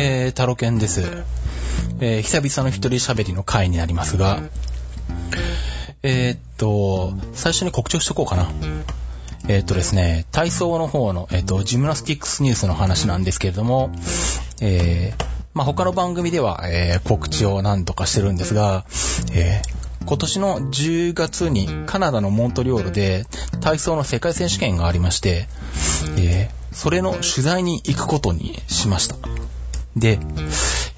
えー、タロケンです。えー、久々の一人喋りの回になりますが、えー、っと、最初に告知をしとこうかな。えー、っとですね、体操の方の、え、っと、ジムナスティックスニュースの話なんですけれども、え、まあ、他の番組では、え、告知を何とかしてるんですが、え今年の10月にカナダのモントリオールで体操の世界選手権がありまして、えそれの取材に行くことにしました。で、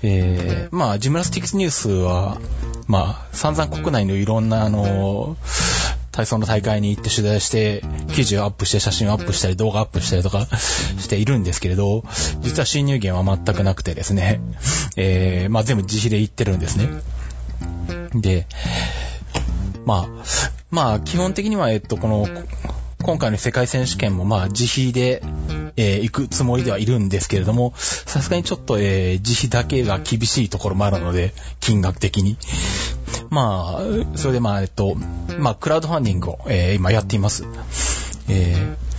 えーまあ、ジムナスティックスニュースは、まあ、散々国内のいろんな、あの、体操の大会に行って取材して、記事をアップして、写真をアップしたり、動画アップしたりとか しているんですけれど、実は収入源は全くなくてですね、えーまあ、全部自費で行ってるんですね。で、まあ、まあ、基本的には、えっと、この、今回の世界選手権も、まあ、自費で、えー行くつもりではいるんですけれども、さすがにちょっと、えー自費だけが厳しいところもあるので、金額的に。まあ、それでまあ、えっと、まあ、クラウドファンディングを、えー今やっています。えー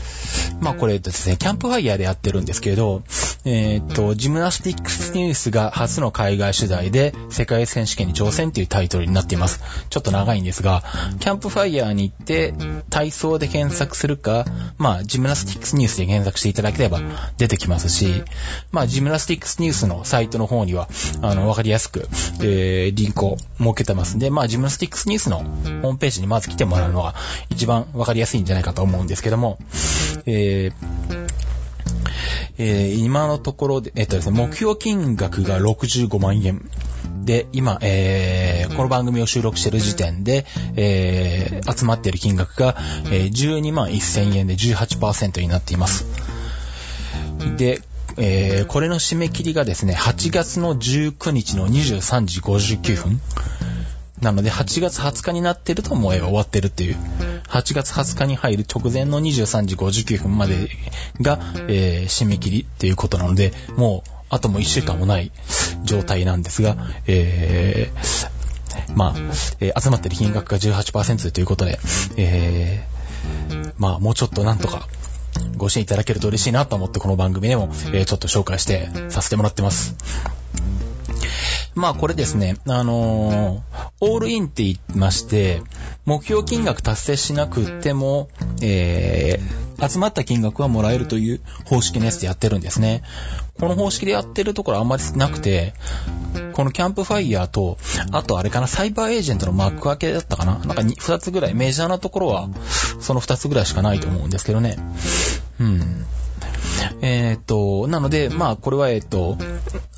まあこれですね、キャンプファイヤーでやってるんですけれど、えーっと、ジムナスティックスニュースが初の海外取材で世界選手権に挑戦というタイトルになっています。ちょっと長いんですが、キャンプファイヤーに行って体操で検索するか、まあ Gymnastics News で検索していただければ出てきますし、まあ Gymnastics News のサイトの方には、あの、わかりやすく、えー、リンクを設けてますんで、まあ Gymnastics News のホームページにまず来てもらうのが一番わかりやすいんじゃないかと思うんですけども、えーえー今のところで、えっとですね、目標金額が65万円。で、今、えーこの番組を収録している時点で、えー集まっている金額が、えー12万1000円で18%になっています。で、えーこれの締め切りがですね、8月の19日の23時59分。なので、8月20日になってるともう終わってるっていう。8月20日に入る直前の23時59分までが、えー締め切りっていうことなので、もう、あともう1週間もない状態なんですが、えーまあ、えー集まってる金額が18%ということで、えーまあ、もうちょっとなんとか、ご支援いただけると嬉しいなと思ってこの番組でも、えーちょっと紹介してさせてもらってます。まあこれですね、あのーオールインって言いまして、目標金額達成しなくても、えー集まった金額はもらえるという方式のやつでやってるんですね。この方式でやってるところあんまりなくて、このキャンプファイヤーと、あとあれかな、サイバーエージェントの幕開けだったかな？なんかに二つぐらい、メジャーなところは、その二つぐらいしかないと思うんですけどね。うん。えーっと、なので、まあ、これは、えーっと、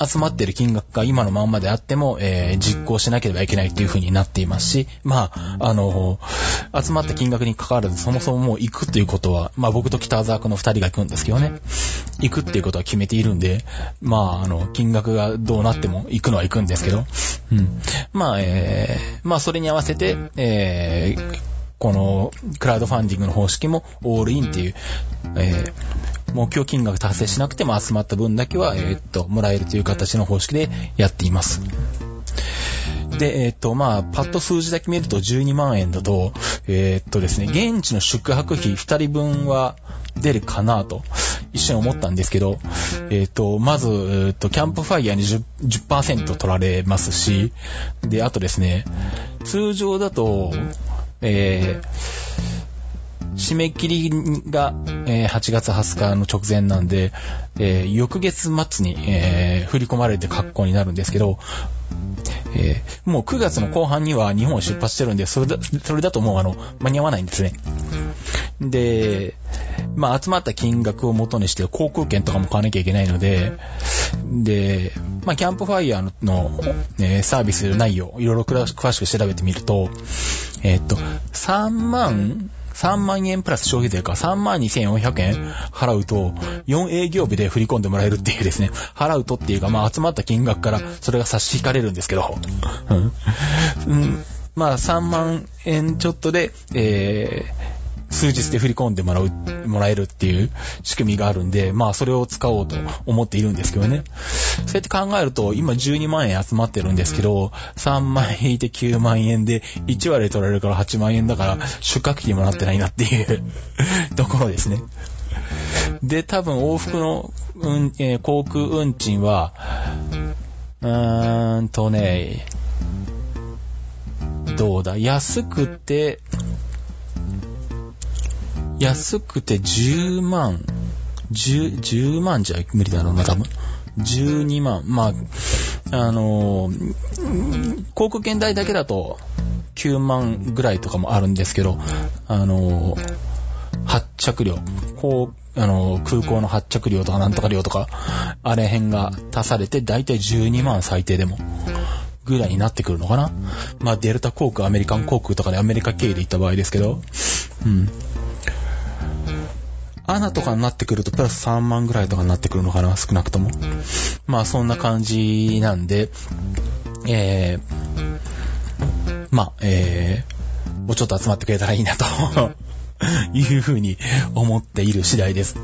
集まってる金額が今のまんまであっても、えー実行しなければいけないっていう風になっていますし、まあ、あの、集まった金額に関わらず、そもそももう行くっていうことは、まあ僕と北沢君の二人が行くんですけどね、行くっていうことは決めているんで、まあ、あの、金額がどうなっても行くのは行くんですけど、うん。まあ、えー、まあそれに合わせて、えー、このクラウドファンディングの方式もオールインっていう、えー目標金額達成しなくても集まった分だけは、えーっと、もらえるという形の方式でやっています。で、えーっと、まあ、パッと数字だけ見ると12万円だと、えーっとですね、現地の宿泊費2人分は出るかなと、一瞬思ったんですけど、えーっと、まず、えーっと、キャンプファイヤーに 10%, 10取られますし、で、あとですね、通常だと、えー締め切りが、えー8月20日の直前なんで、えー翌月末に、えー振り込まれて格好になるんですけど、えーもう9月の後半には日本を出発してるんで、それだ、それだともうあの、間に合わないんですね。で、まあ集まった金額を元にして航空券とかも買わなきゃいけないので、で、まあキャンプファイヤーの、えサービス内容、いろいろ詳しく調べてみると、えーっと、3万、3万円プラス消費税か3万2400円払うと、4営業日で振り込んでもらえるっていうですね、払うとっていうか、まあ集まった金額からそれが差し引かれるんですけど、うん。うん。まあ3万円ちょっとで、えー数日で振り込んでもらう、もらえるっていう仕組みがあるんで、まあそれを使おうと思っているんですけどね。そうやって考えると、今12万円集まってるんですけど、3万円引いて9万円で、1割取られるから8万円だから、宿泊費もらってないなっていう ところですね。で、多分往復の、うんえー航空運賃は、うーんとね、どうだ、安くて、安くて10万、10, 10万じゃ無理だろうな、多分。12万。まあ、あのー、航空券代だけだと9万ぐらいとかもあるんですけど、あのー、発着料、こう、あのー、空港の発着料とかなんとか料とか、あれ辺が足されて、だいたい12万最低でも。ぐらいになってくるのかなまあ、デルタ航空、アメリカン航空とかでアメリカ経由で行った場合ですけど、うん。アナとかになってくるとプラス3万ぐらいとかになってくるのかな少なくとも。まあそんな感じなんで、えー、まあ、えー、もうちょっと集まってくれたらいいなと いうふうに思っている次第です。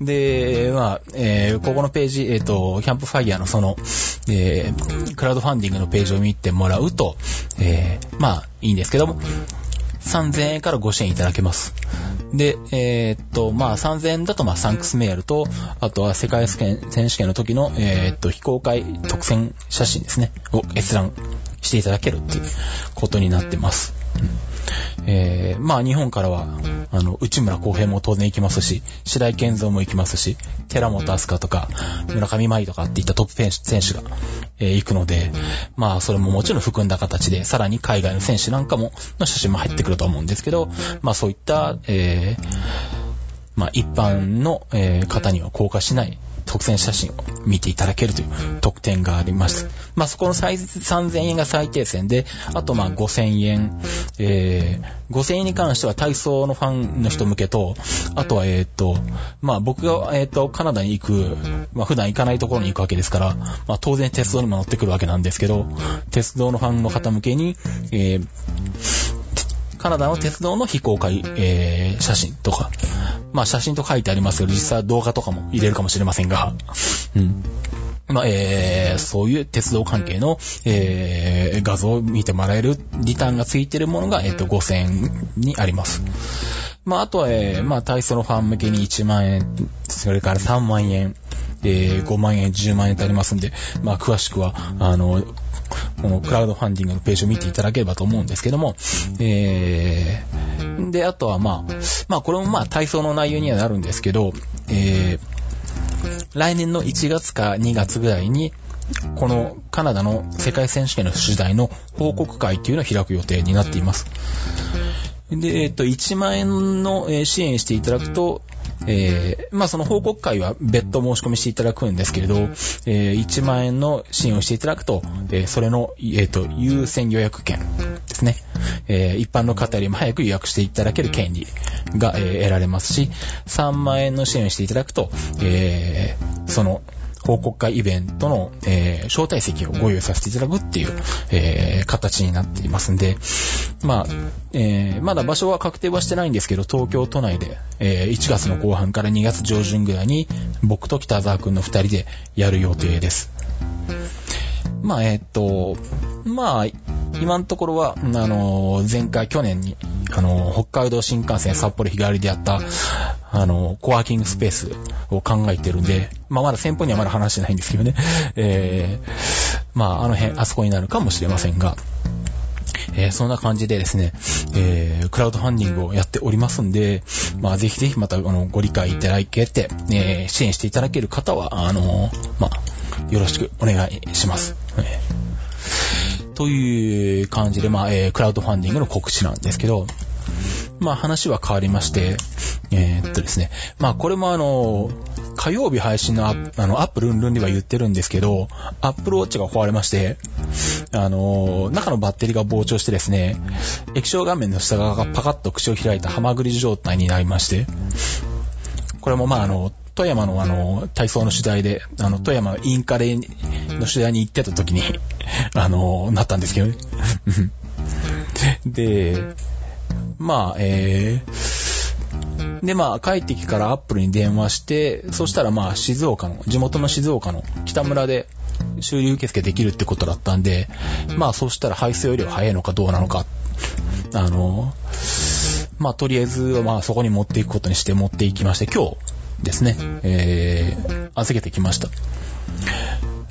で、まあ、えー、ここのページ、えっ、ー、と、キャンプファイヤーのその、えー、クラウドファンディングのページを見てもらうと、えー、まあ、いいんですけども、3000円からご支援いただけます。で、えー、っと、まあ、3000円だと、まあ、サンクスメールと、あとは世界選手権の時の、えー、っと、非公開特選写真ですね、を閲覧していただけるっていうことになってます。えー、まあ日本からは、あの、内村航平も当然行きますし、白井健三も行きますし、寺本明日香とか、村上舞とかっていったトップ選手が、えー、行くので、まあそれももちろん含んだ形で、さらに海外の選手なんかも、の写真も入ってくると思うんですけど、まあそういった、えー、まあ一般の、えー、方には公開しない、特選写真を見ていただけるという特典があります。まあ、そこの最3000円が最低線で、あとまあ5000円、えー、5000円に関しては体操のファンの人向けと、あとはえっ、と、まあ僕がえっ、と、カナダに行く、まあ普段行かないところに行くわけですから、まあ当然鉄道にも乗ってくるわけなんですけど、鉄道のファンの方向けに、えー、カナダの鉄道の非公開、えー、写真とか、まあ写真と書いてありますけど、実際動画とかも入れるかもしれませんが、うん。まあ、えー、そういう鉄道関係の、えー、画像を見てもらえるリターンがついてるものが、えっ、ー、と、5000円にあります。まあ、あとは、えー、まあ、体操のファン向けに1万円、それから3万円、えー、5万円、10万円とありますんで、まあ、詳しくは、あの、このクラウドファンディングのページを見ていただければと思うんですけども、えー、で、あとはまあ、まあこれもまあ体操の内容にはなるんですけど、えー、来年の1月か2月ぐらいに、このカナダの世界選手権の取材の報告会っていうのを開く予定になっています。で、えっと、1万円の支援していただくと、えー、まあその報告会は別途申し込みしていただくんですけれど、えー、1万円の支援をしていただくと、えー、それの、えっ、と、優先予約権ですね。え一般の方よりも早く予約していただける権利が、え得られますし、3万円の支援をしていただくと、えその、報告会イベントの、えー、招待席をご用意させていただくっていう、えー、形になっていますんで、まあ、えー、まだ場所は確定はしてないんですけど、東京都内で、えー、1月の後半から2月上旬ぐらいに、僕と北沢くんの2人でやる予定です。まあ、えっと、まあ、今のところは、あの、前回去年に、あの、北海道新幹線札幌日帰りでやった、あの、コワーキングスペースを考えてるんで、まあまだ先方にはまだ話してないんですけどね。えー、まああの辺、あそこになるかもしれませんが、えー、そんな感じでですね、えー、クラウドファンディングをやっておりますんで、まあ、ぜひぜひまた、あの、ご理解いただけて、えー、支援していただける方は、あの、まあ、よろしくお願いします。えー、という感じで、まあ、えー、クラウドファンディングの告知なんですけど、まあ話は変わりまして、えー、っとですね、まあこれもあの、火曜日配信のアあの、アップルンルンでは言ってるんですけど、アップルウォッチが壊れまして、あの、中のバッテリーが膨張してですね、液晶画面の下側がパカッと口を開いたハマグリ状態になりまして、これもまああの、富山のあの、体操の取材で、あの、富山インカレの取材に行ってた時に、あの、なったんですけどね。で、まあ、えー、で、まあ、帰ってきからアップルに電話して、そしたらまあ、静岡の、地元の静岡の北村で修理受付できるってことだったんで、まあ、そしたら配送より早いのかどうなのか、あの、まあ、とりあえずまあ、そこに持っていくことにして持っていきまして、今日ですね、えー、預けてきました。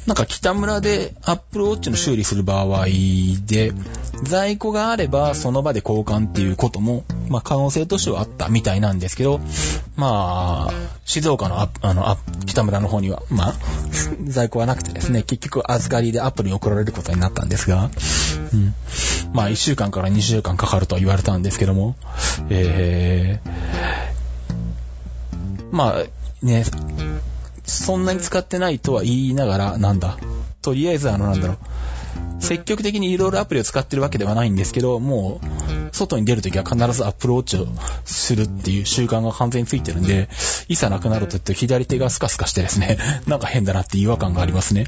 なんか北村で Apple Watch の修理する場合で、在庫があればその場で交換っていうことも、まあ可能性としてはあったみたいなんですけど、まあ、静岡のあの北村の方には、まあ、在庫はなくてですね、結局預かりでアプリに送られることになったんですが、うん、まあ1週間から2週間かかると言われたんですけども、えー、まあね、そんなに使ってないとは言いながら、なんだ。とりあえずあの、なんだろう。積極的にいろいろアプリを使ってるわけではないんですけど、もう、外に出るときは必ずアプローチをするっていう習慣が完全についてるんで、いざなくなると言って左手がスカスカしてですね、なんか変だなって違和感がありますね。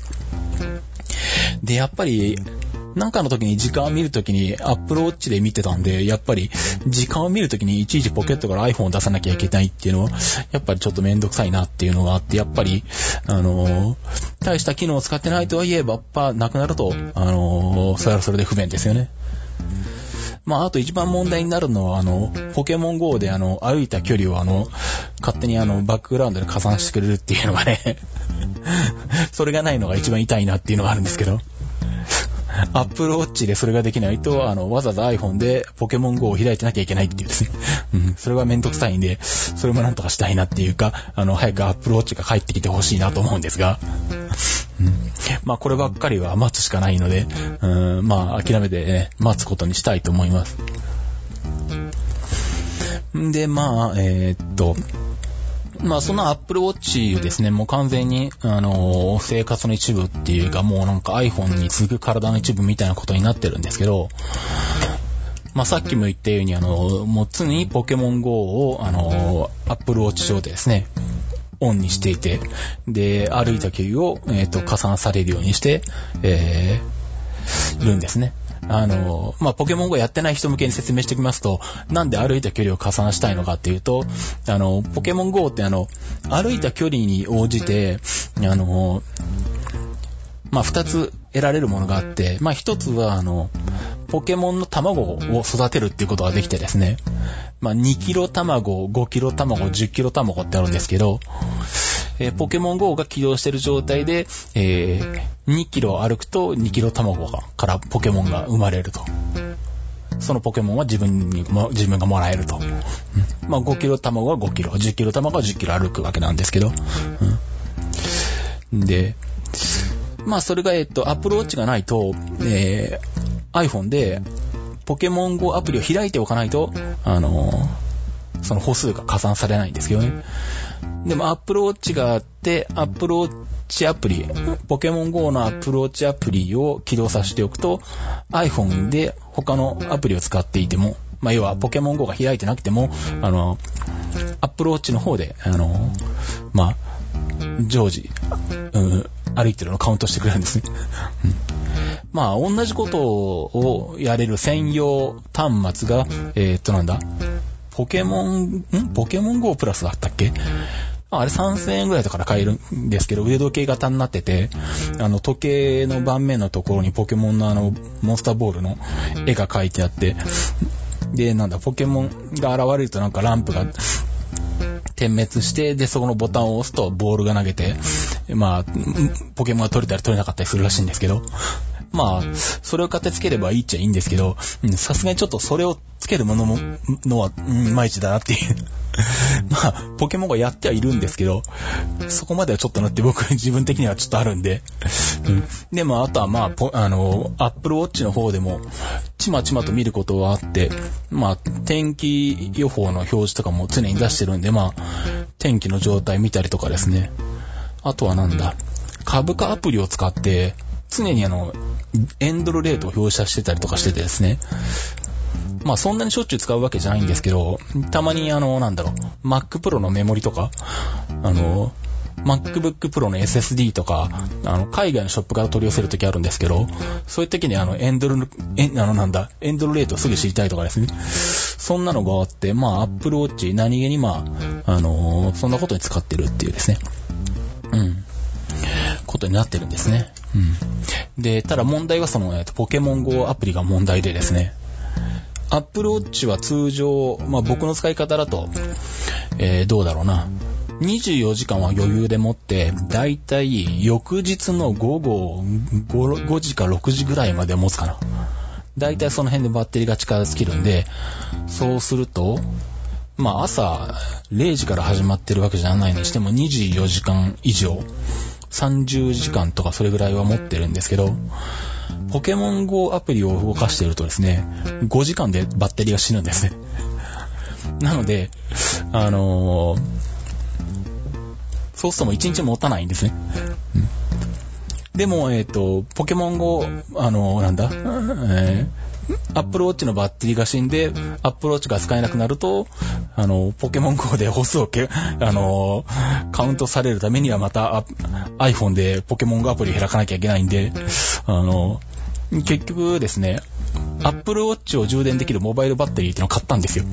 で、やっぱり、なんかの時に時間を見る時にアップルウォッチで見てたんで、やっぱり時間を見る時にいちいちポケットから iPhone を出さなきゃいけないっていうのは、やっぱりちょっとめんどくさいなっていうのがあって、やっぱり、あの、大した機能を使ってないとはいえ、バッパなくなると、あの、それはそれで不便ですよね。まあ、あと一番問題になるのは、あの、ポケモン GO であの、歩いた距離をあの、勝手にあの、バックグラウンドで加算してくれるっていうのがね それがないのが一番痛いなっていうのがあるんですけど。アップルウォッチでそれができないと、あの、わざわざ iPhone でポケモン GO を開いてなきゃいけないっていうですね。うん、それがめんどくさいんで、それもなんとかしたいなっていうか、あの、早くアップルウォッチが帰ってきてほしいなと思うんですが、うん、まあ、こればっかりは待つしかないので、うん、まあ、諦めてね、待つことにしたいと思います。んで、まあ、えー、っと、まあその Apple Watch ですね、もう完全に、あのー、生活の一部っていうか、もうなんか iPhone に次ぐ体の一部みたいなことになってるんですけど、まあさっきも言ったように、あのー、もう常にポケモン GO を、あのー、Apple Watch 上でですね、オンにしていて、で、歩いた距離を、えっ、と、加算されるようにして、えー、るんですね。あの、まあ、ポケモン GO やってない人向けに説明しておきますと、なんで歩いた距離を加算したいのかっていうと、あの、ポケモン GO ってあの、歩いた距離に応じて、あの、まあ、二つ得られるものがあって、まあ、一つは、あの、ポケモンの卵を育てるっていうことができてですね、まあ、2キロ卵、5キロ卵、10キロ卵ってあるんですけど、えー、ポケモン GO が起動してる状態で、えー、2キロ歩くと2キロ卵がからポケモンが生まれると。そのポケモンは自分にも、自分がもらえると。うん、まあ、5キロ卵は5キロ、10キロ卵は10キロ歩くわけなんですけど。うん、で、まあ、それが、えっと、Apple Watch がないと、えー、iPhone で、ポケモン GO アプリを開いておかないと、あのー、その歩数が加算されないんですけどね。でも Apple Watch があって、Apple Watch アプリ、ポケモン GO の Apple Watch アプリを起動させておくと、iPhone で他のアプリを使っていても、まあ、要はポケモン GO が開いてなくても、あの、Apple Watch の方で、あの、まあ、常時、うん、歩いてるのをカウントしてくれるんですね。まあ、同じことをやれる専用端末が、えー、っとなんだ、ポケモン、ん？ポケモン GO プラスだったっけ？あれ3000円ぐらいだから買えるんですけど、腕時計型になってて、あの、時計の盤面のところにポケモンのあの、モンスターボールの絵が描いてあって、で、なんだ、ポケモンが現れるとなんかランプが点滅して、で、そこのボタンを押すとボールが投げて、まあ、ポケモンが取れたり取れなかったりするらしいんですけど、まあ、それを買ってつければいいっちゃいいんですけど、さすがにちょっとそれをつけるものも、のは、いまいちだなっていう。まあ、ポケモンがやってはいるんですけど、そこまではちょっとなって僕自分的にはちょっとあるんで。うん、でも、あとはまあ、あの、アップルウォッチの方でも、ちまちまと見ることはあって、まあ、天気予報の表示とかも常に出してるんで、まあ、天気の状態見たりとかですね。あとはなんだ、株価アプリを使って、常にあの、エンドルレートを表示してたりとかしててですね。まあそんなにしょっちゅう使うわけじゃないんですけど、たまにあの、なんだろう、Mac Pro のメモリとか、あの、MacBook Pro の SSD とか、あの、海外のショップから取り寄せるときあるんですけど、そういう時にあの、エンドル、エン、あの、なんだ、エンドルレートをすぐ知りたいとかですね。そんなのがあって、まあ、Apple Watch 何気にまあ、あのー、そんなことに使ってるっていうですね。うん。ことになってるんですね。うん。で、ただ問題はその、えっと、ポケモン GO アプリが問題でですね、Apple Watch は通常、まあ僕の使い方だと、えー、どうだろうな。24時間は余裕で持って、だいたい翌日の午後 5, 5時か6時ぐらいまで持つかな。だいたいその辺でバッテリーが力尽きるんで、そうすると、まあ朝0時から始まってるわけじゃないにしても24時間以上、30時間とかそれぐらいは持ってるんですけど、ポケモン GO アプリを動かしてるとですね、5時間でバッテリーが死ぬんですね。なので、あのーそうするともう1日持たないんですね。でも、えっ、と、ポケモン GO、あのなんだ、えー、アップルウォッチのバッテリーが死んで、アップルウォッチが使えなくなると、あの、ポケモン GO で歩数をけ、あのーカウントされるためにはまたあ iPhone でポケモン GO アプリ開かなきゃいけないんで、あの結局ですね、アップルウォッチを充電できるモバイルバッテリーっていうのを買ったんですよ。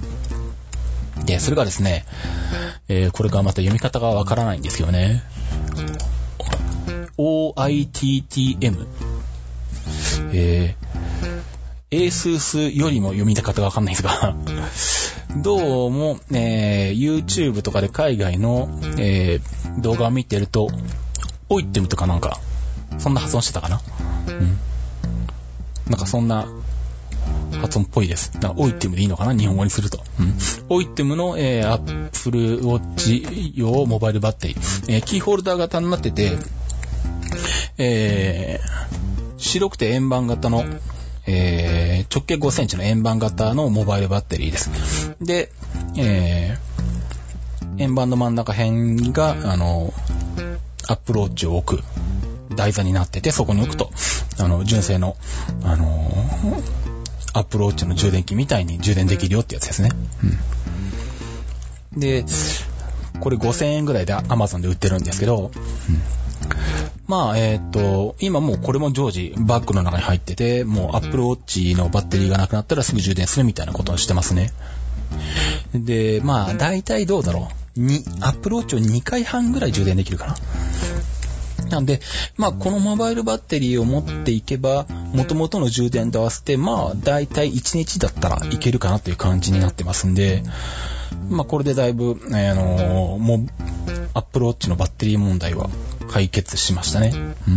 で、それがですね、えーこれがまた読み方がわからないんですよね。OITTM。えー、ASUS よりも読み方がわかんないんですが、どうも、えー YouTube とかで海外の、えー動画を見てると、オイってムとかなんか、そんな発音してたかな？うん。なんかそんな発音っぽいです。だからオイテムでいいのかな？日本語にすると。うん。オイテムの、えー、Apple Watch 用モバイルバッテリー。えーキーホルダー型になってて、えー、白くて円盤型の、えー、直径5センチの円盤型のモバイルバッテリーです。で、えー、円盤の真ん中辺が、あの、アップローチを置く台座になってて、そこに置くと、あの、純正の、あのアップローチの充電器みたいに充電できるよってやつですね。うん、で、これ5000円ぐらいで Amazon で売ってるんですけど、うんまあ、えーと、今もうこれも常時バッグの中に入ってて、もう Apple Watch のバッテリーがなくなったらすぐ充電するみたいなことをしてますね。で、まあ、大体どうだろう。に、Apple Watch を2回半ぐらい充電できるかな。なんで、まあ、このモバイルバッテリーを持っていけば、元々の充電と合わせて、まあ、大体1日だったらいけるかなという感じになってますんで、まあ、これでだいぶ、えーあのーもう、アップルウォッチのバッテリー問題は解決しましたね。う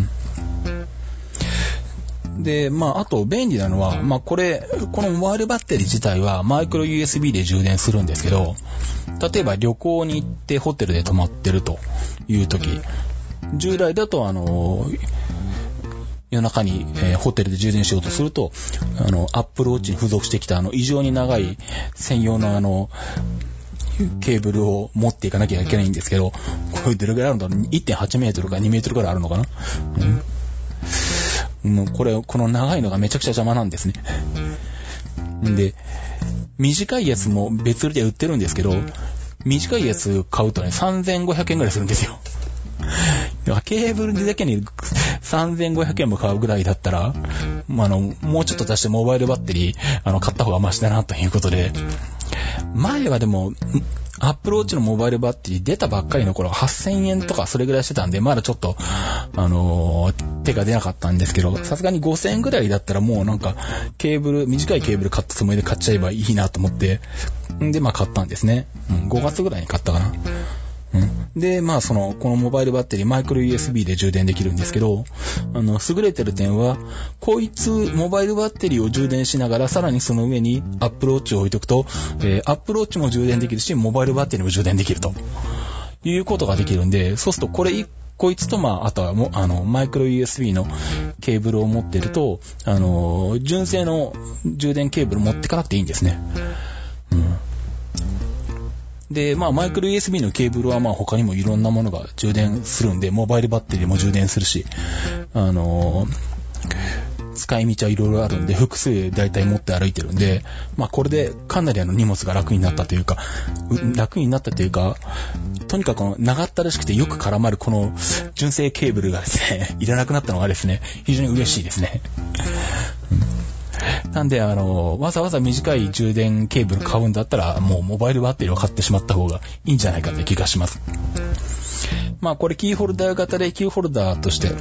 ん。で、まあ、あと便利なのは、まあ、これ、このモバイルバッテリー自体はマイクロ USB で充電するんですけど、例えば旅行に行ってホテルで泊まってるという時、従来だとあの夜中に、えーホテルで充電しようとすると、あの、アップルウォッチに付属してきたあの、異常に長い専用のあの、ケーブルを持っていかなきゃいけないんですけど、これどれぐらいあるんだろう ?1.8 メートルか2メートルぐらいあるのかな？うん。もうこれ、この長いのがめちゃくちゃ邪魔なんですね。んで、短いやつも別売りで売ってるんですけど、短いやつ買うとね、3500円ぐらいするんですよ。ケーブルだけに3500円も買うぐらいだったら、まあ、の、もうちょっと出してモバイルバッテリー、あの、買った方がマシだなということで、前はでも、アップルウォッチのモバイルバッテリー出たばっかりの頃8000円とかそれぐらいしてたんで、まだちょっと、あのー手が出なかったんですけど、さすがに5000円ぐらいだったらもうなんか、ケーブル、短いケーブル買ったつもりで買っちゃえばいいなと思って、んで、まあ買ったんですね。うん、5月ぐらいに買ったかな。で、まあその、このモバイルバッテリー、マイクロ USB で充電できるんですけど、あの、優れてる点は、こいつ、モバイルバッテリーを充電しながら、さらにその上に Apple Watch を置いとくと、えー、Apple Watch も充電できるし、モバイルバッテリーも充電できると。いうことができるんで、そうするとこれ、こいつと、まあ、あとはも、あの、マイクロ USB のケーブルを持ってると、あの、純正の充電ケーブル持ってかなくていいんですね。うん。で、まあ、マイクロ USB のケーブルは、まあ、他にもいろんなものが充電するんで、モバイルバッテリーも充電するし、あの使い道はいろいろあるんで、複数大体持って歩いてるんで、まあこれでかなりあの荷物が楽になったというか、う楽になったというか、とにかくこの長ったらしくてよく絡まるこの純正ケーブルがですね、いらなくなったのがですね、非常に嬉しいですね。なんで、あの、わざわざ短い充電ケーブル買うんだったら、もうモバイルバッテリーを買ってしまった方がいいんじゃないかという気がします。まあこれキーホルダー型でキーホルダーとして、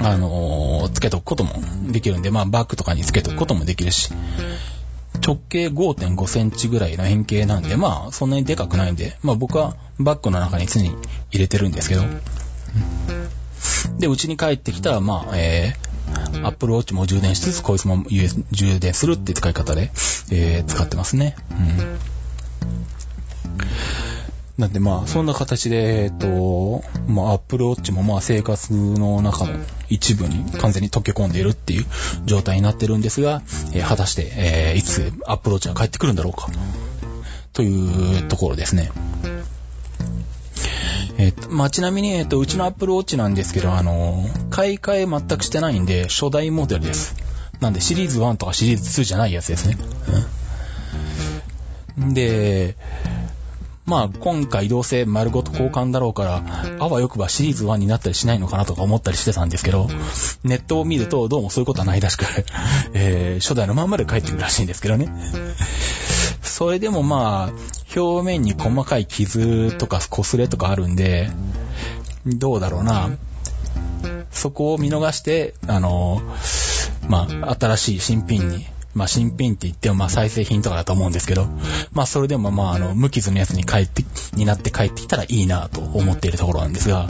あのーつけとくこともできるんで、まあバッグとかにつけとくこともできるし、直径5.5センチぐらいの円形なんで、まあ、そんなにでかくないんで、まあ僕はバッグの中に常に入れてるんですけど。で、うちに帰ってきたら、まあ、えー、Apple Watch も充電しつつ、こいつも充電するっていう使い方で、えー、使ってますね。うん。なんでまあ、そんな形で、えっと、まあ、Apple Watch もまあ、生活の中の一部に完全に溶け込んでいるっていう状態になってるんですが、えー、果たして、えー、いつ Apple Watch が帰ってくるんだろうか、というところですね。えっと、まあ、ちなみに、えっと、うちの Apple Watch なんですけど、あの、買い替え全くしてないんで、初代モデルです。なんで、シリーズ1とかシリーズ2じゃないやつですね。うん、で、まあ、今回どうせ丸ごと交換だろうから、あわよくばシリーズ1になったりしないのかなとか思ったりしてたんですけど、ネットを見るとどうもそういうことはないらしく、えー、初代のまんまで帰ってくるらしいんですけどね。それでもまあ、表面に細かい傷とか擦れとかあるんで、どうだろうな。そこを見逃して、あの、まあ、新しい新品にまあ新品って言ってもまあ再生品とかだと思うんですけど、まあそれでもまああの無傷のやつに帰って、になって帰ってきたらいいなと思っているところなんですが、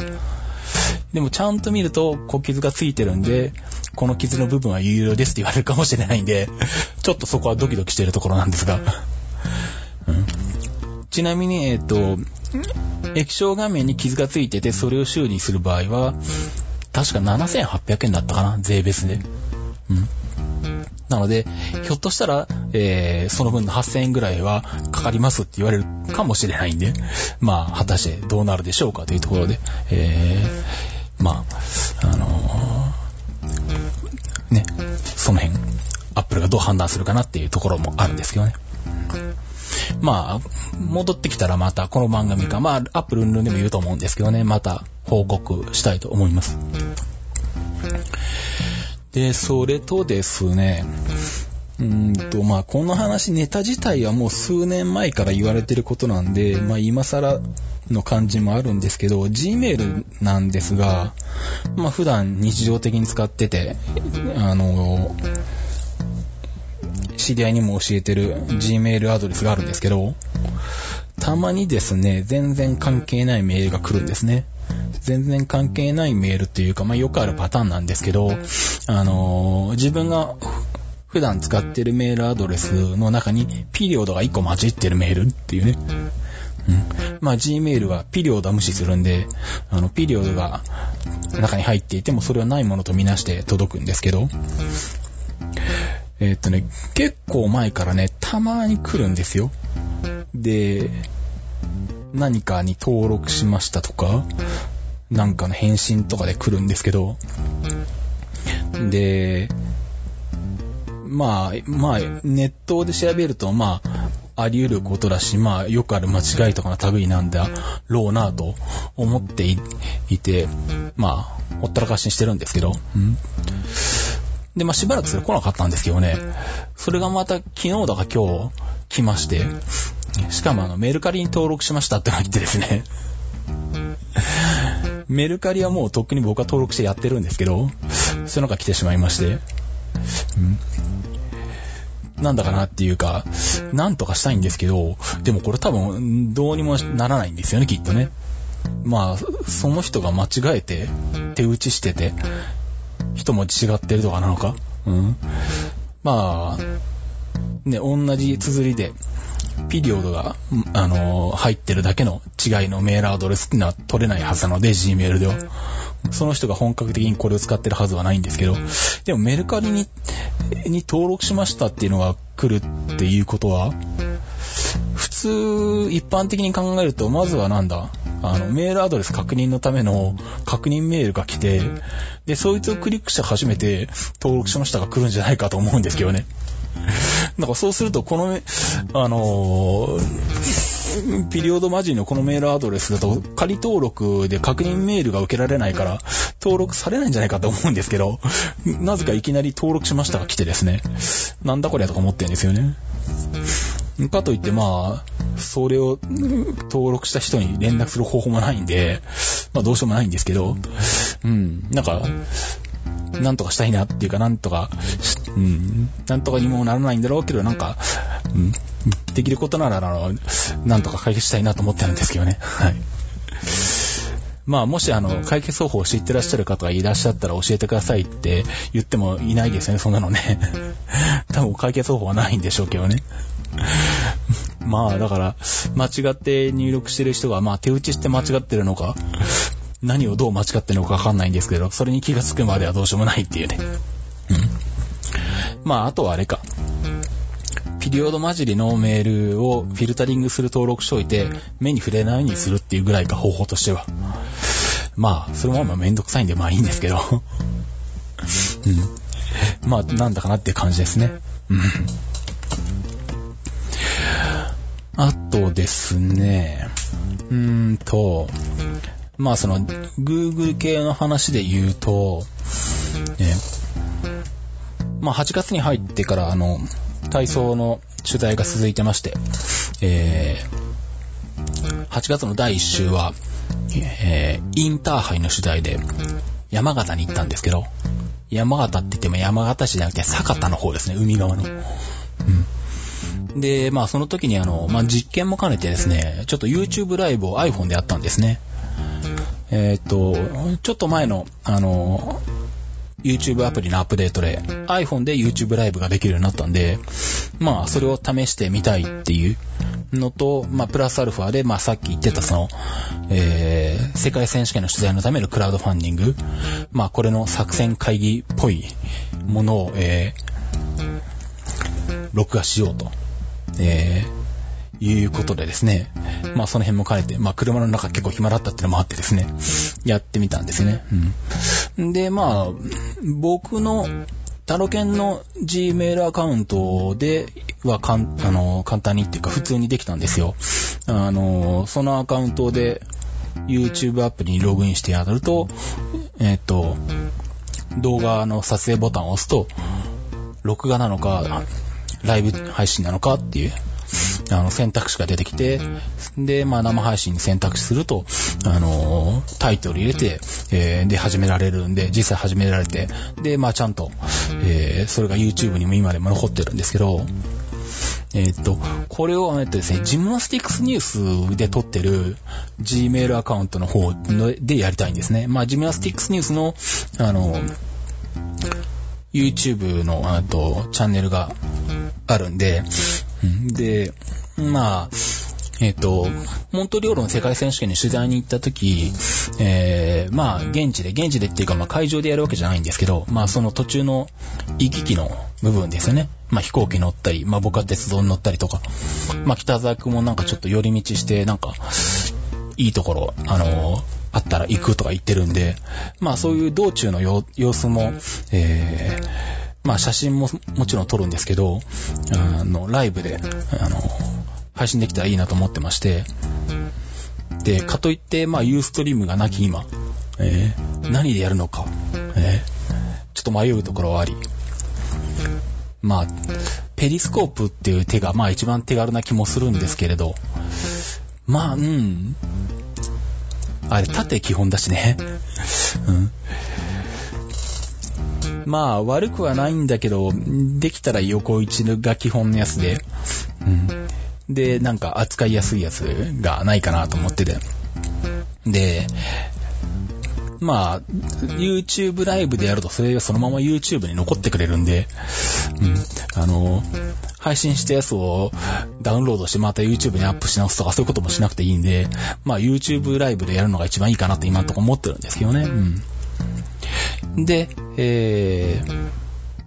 でもちゃんと見ると小傷がついてるんで、この傷の部分は有料ですって言われるかもしれないんで、ちょっとそこはドキドキしてるところなんですが。うん、ちなみに、えっ、と、液晶画面に傷がついててそれを修理する場合は、確か7800円だったかな、税別で。うん。なので、ひょっとしたら、えー、その分の8000円ぐらいはかかりますって言われるかもしれないんで、まあ、果たしてどうなるでしょうかというところで、えー、まあ、あのー、ね、その辺、アップルがどう判断するかなっていうところもあるんですけどね。まあ、戻ってきたらまたこの番組か、まあ、アップルでも言うと思うんですけどね、また報告したいと思います。で、それとですね、うんと、まあ、この話、ネタ自体はもう数年前から言われてることなんで、まあ、今更の感じもあるんですけど、Gmail なんですが、まあ、普段日常的に使ってて、あの、知り合いにも教えてる Gmail アドレスがあるんですけど、たまにですね、全然関係ないメールが来るんですね。全然関係ないメールっていうか、まあ、よくあるパターンなんですけど、あのー、自分が普段使ってるメールアドレスの中にピリオドが1個混じってるメールっていうね。うん。まあ、Gmail はピリオドは無視するんで、あの、ピリオドが中に入っていてもそれはないものとみなして届くんですけど、えー、っとね、結構前からね、たまに来るんですよ。で、何かに登録しましたとか、なんかの返信とかで来るんですけど、で、まあ、まあ、ネットで調べると、まあ、あり得ることだし、まあ、よくある間違いとかの類なんだろうなと思っていて、まあ、ほったらかしにしてるんですけど、うん。で、まあ、しばらくそれ来なかったんですけどね、それがまた昨日だか今日来まして、しかもあの、メルカリに登録しましたってのが来てですね、メルカリはもうとっくに僕は登録してやってるんですけど、そういうのが来てしまいまして、なんだかなっていうか、なんとかしたいんですけど、でもこれ多分どうにもならないんですよね、きっとね。まあ、その人が間違えて、手打ちしてて、一文字違ってるとかなのかうん。まあ、ね、同じ綴りで、ピリオドが、あのー、入ってるだけの違いのメールアドレスっていうのは取れないはずなので、Gmail では。その人が本格的にこれを使ってるはずはないんですけど、でもメルカリに、に登録しましたっていうのが来るっていうことは、普通、一般的に考えると、まずはなんだ、あの、メールアドレス確認のための確認メールが来て、で、そいつをクリックして初めて登録しましたが来るんじゃないかと思うんですけどね。なんかそうすると、この、あのー、ピリオドマジンのこのメールアドレスだと、仮登録で確認メールが受けられないから、登録されないんじゃないかと思うんですけど、なぜかいきなり登録しましたが来てですね、なんだこりゃとか思ってるんですよね。かといってまあ、それを登録した人に連絡する方法もないんで、まあどうしようもないんですけど、うん、なんか、なんとかしたいなっていうか、なんとか、うん、なんとかにもならないんだろうけど、なんか、うん、できることなら、あの、なんとか解決したいなと思ってるんですけどね。はい。まあ、もしあの、解決方法を知ってらっしゃる方がいらっしゃったら教えてくださいって言ってもいないですね、そんなのね。多分解決方法はないんでしょうけどね。まあ、だから、間違って入力してる人が、まあ、手打ちして間違ってるのか、何をどう間違ってるのかわかんないんですけど、それに気がつくまではどうしようもないっていうね。うん。まあ、あとはあれか。ピリオド混じりのメールをフィルタリングする登録しておいて、目に触れないようにするっていうぐらいか、方法としては。まあ、それもまあめんどくさいんでまあいいんですけど。うん。まあ、なんだかなっていう感じですね。うん。あとですね、うーんと、まあその、Google 系の話で言うと、ね、まあ8月に入ってからあの、体操の取材が続いてまして、えー、8月の第1週は、えー、インターハイの取材で山形に行ったんですけど、山形って言っても山形市じゃなくて酒田の方ですね、海側の。うん。で、まあその時にあの、まあ実験も兼ねてですね、ちょっと YouTube ライブを iPhone でやったんですね。えっ、と、ちょっと前の、あの、YouTube アプリのアップデートで iPhone で YouTube ライブができるようになったんで、まあそれを試してみたいっていうのと、まあプラスアルファで、まあさっき言ってたその、えー、世界選手権の取材のためのクラウドファンディング、まあこれの作戦会議っぽいものを、えー、録画しようと。えーいうことでですね、まあその辺も兼ねて、まあ車の中結構暇だったってのもあってですね、やってみたんですね。うん、で、まあ、僕のタロケンの Gmail アカウントではかん、あの、簡単にっていうか普通にできたんですよ。あの、そのアカウントで YouTube アプリにログインしてやると、えっ、と、動画の撮影ボタンを押すと、録画なのか、ライブ配信なのかっていうあの、選択肢が出てきて、で、まあ、生配信に選択肢すると、あのー、タイトル入れて、えー、で、始められるんで、実際始められて、で、まあ、ちゃんと、えー、それが YouTube にも今でも残ってるんですけど、えー、っと、これを、えっとですね、ジムナスティックスニュースで撮ってる Gmail アカウントの方でやりたいんですね。まあ、ジムナスティックスニュースの、あの、YouTube の、あと、チャンネルがあるんで、で、まあ、えっ、ー、と、モントリオールの世界選手権に取材に行った時、えー、まあ、現地で、現地でっていうか、まあ、会場でやるわけじゃないんですけど、まあ、その途中の行き来の部分ですよね。まあ、飛行機乗ったり、まあ、僕は鉄道に乗ったりとか、まあ、北沢くんもなんかちょっと寄り道して、なんか、いいところ、あのー、あったら行くとか言ってるんで、まあ、そういう道中の様子も、えー、まあ写真ももちろん撮るんですけど、あの、ライブで、あの、配信できたらいいなと思ってまして、で、かといって、まあ、ユーストリームがなき今、えー、何でやるのか、えー、ちょっと迷うところはあり、まあ、ペリスコープっていう手が、まあ一番手軽な気もするんですけれど、まあ、うん。あれ、縦基本だしね。うん。まあ、悪くはないんだけど、できたら横一が基本のやつで、うん。で、なんか扱いやすいやつがないかなと思ってて。で、まあ、YouTube ライブでやるとそれがそのまま YouTube に残ってくれるんで、うん、あの、配信したやつをダウンロードしてまた YouTube にアップし直すとかそういうこともしなくていいんで、まあ YouTube ライブでやるのが一番いいかなって今のとこ思ってるんですけどね。うん。で、えー、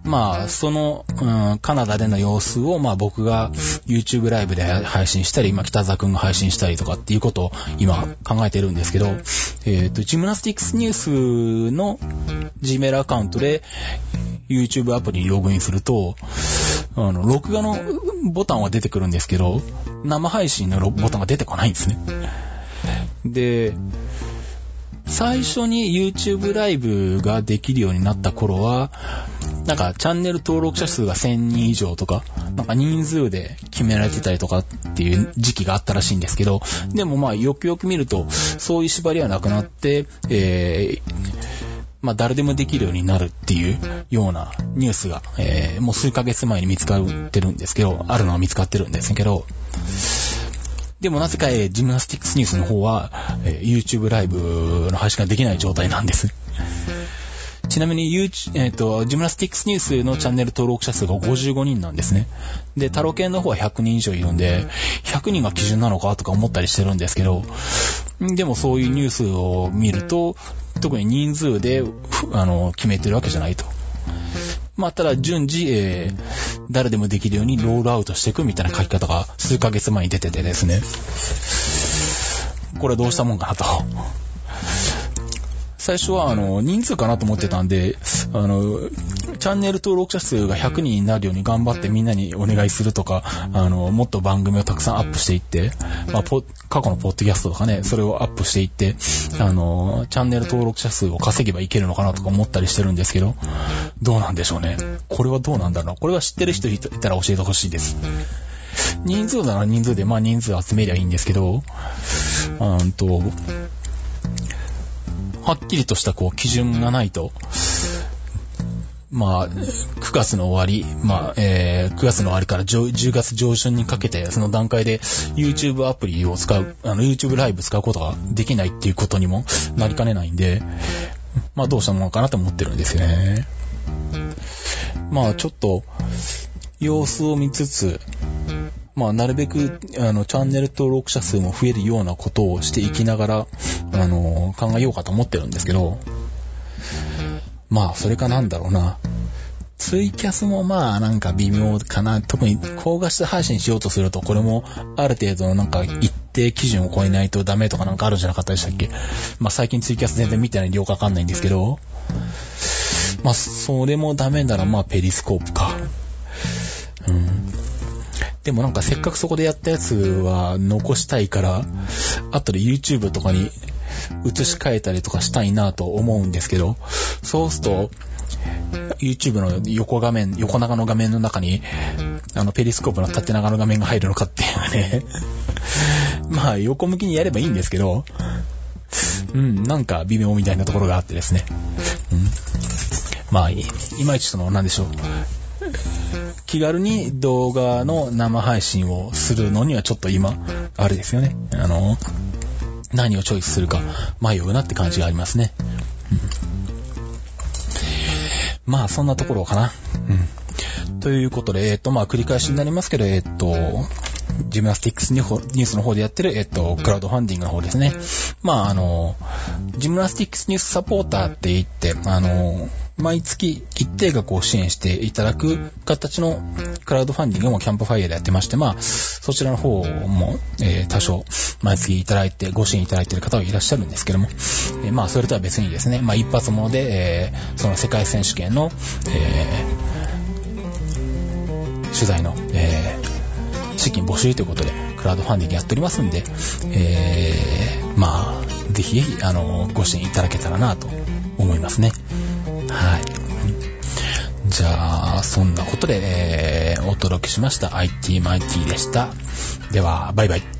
まあ、その、うん、カナダでの様子を、まあ僕が YouTube ライブで配信したり、まあ北沢くんが配信したりとかっていうことを今考えてるんですけど、えっ、ー、と、ジムナスティックスニュースの Gmail アカウントで YouTube アプリにログインすると、あの、録画のボタンは出てくるんですけど、生配信のボタンが出てこないんですね。で、最初に YouTube ライブができるようになった頃は、なんかチャンネル登録者数が1000人以上とか、なんか人数で決められてたりとかっていう時期があったらしいんですけど、でもまあよくよく見ると、そういう縛りはなくなって、えー、まあ、誰でもできるようになるっていうようなニュースが、えー、もう数ヶ月前に見つかってるんですけど、あるのは見つかってるんですけど、でもなぜか、えー、ジムナスティックスニュースの方は、えー、YouTube ライブの配信ができない状態なんです。ちなみに、えっ、ー、と、ジムナスティックスニュースのチャンネル登録者数が55人なんですね。で、タロケンの方は100人以上いるんで、100人が基準なのかとか思ったりしてるんですけど、でもそういうニュースを見ると、特に人数で、あの、決めてるわけじゃないと。まあ、ただ順次、えー、誰でもできるようにロールアウトしていくみたいな書き方が数ヶ月前に出ててですね。これどうしたもんかなと。最初は、あの、人数かなと思ってたんで、あの、チャンネル登録者数が100人になるように頑張ってみんなにお願いするとか、あの、もっと番組をたくさんアップしていって、まあ、過去のポッドキャストとかね、それをアップしていって、あの、チャンネル登録者数を稼げばいけるのかなとか思ったりしてるんですけど、どうなんでしょうね。これはどうなんだろうこれは知ってる人いたら教えてほしいです。人数なら人数で、まあ人数集めりゃいいんですけど、うんと、はっきりとしたこう基準がないと、まあ、9月の終わり、まあ、えー、9月の終わりから10月上旬にかけて、その段階で YouTube アプリを使う、あの YouTube ライブ使うことができないっていうことにもなりかねないんで、まあどうしたものかなと思ってるんですよね。まあちょっと、様子を見つつ、まあ、なるべく、あの、チャンネル登録者数も増えるようなことをしていきながら、あの、考えようかと思ってるんですけど、まあ、それかなんだろうな。ツイキャスもまあなんか微妙かな。特に高画質配信しようとすると、これもある程度のなんか一定基準を超えないとダメとかなんかあるんじゃなかったでしたっけ？まあ最近ツイキャス全然見てないんでよくわかんないんですけど、まあそれもダメならまあペリスコープか。うん。でもなんかせっかくそこでやったやつは残したいから、後で YouTube とかに移し替えたりとかしたいなと思うんですけど、そうすると、YouTube の横画面、横長の画面の中に、あの、ペリスコープの縦長の画面が入るのかっていうね まあ、横向きにやればいいんですけど、うん、なんか微妙みたいなところがあってですね。うん、まあ、いまいちその、なんでしょう。気軽に動画の生配信をするのにはちょっと今、あれですよね。あの、何をチョイスするか迷うなって感じがありますね。うん、まあ、そんなところかな。うん。ということで、えっ、ー、と、まあ、繰り返しになりますけど、えっ、ー、と、ジムナスティックスニュースの方でやってる、えっと、クラウドファンディングの方ですね。まあ、あの、ジムナスティックスニュースサポーターって言って、あの、毎月一定額を支援していただく形のクラウドファンディングもキャンプファイヤーでやってまして、まあ、そちらの方も、えー、多少毎月いただいて、ご支援いただいている方はいらっしゃるんですけども、えー、まあ、それとは別にですね、まあ、一発物で、えー、その世界選手権の、え、取材の、え、資金募集ということで、クラウドファンディングやっておりますんで、え、まあ、ぜひぜひ、あの、ご支援いただけたらなと思いますね。はい。じゃあ、そんなことで、えー、お届けしました IT マイティでした。では、バイバイ。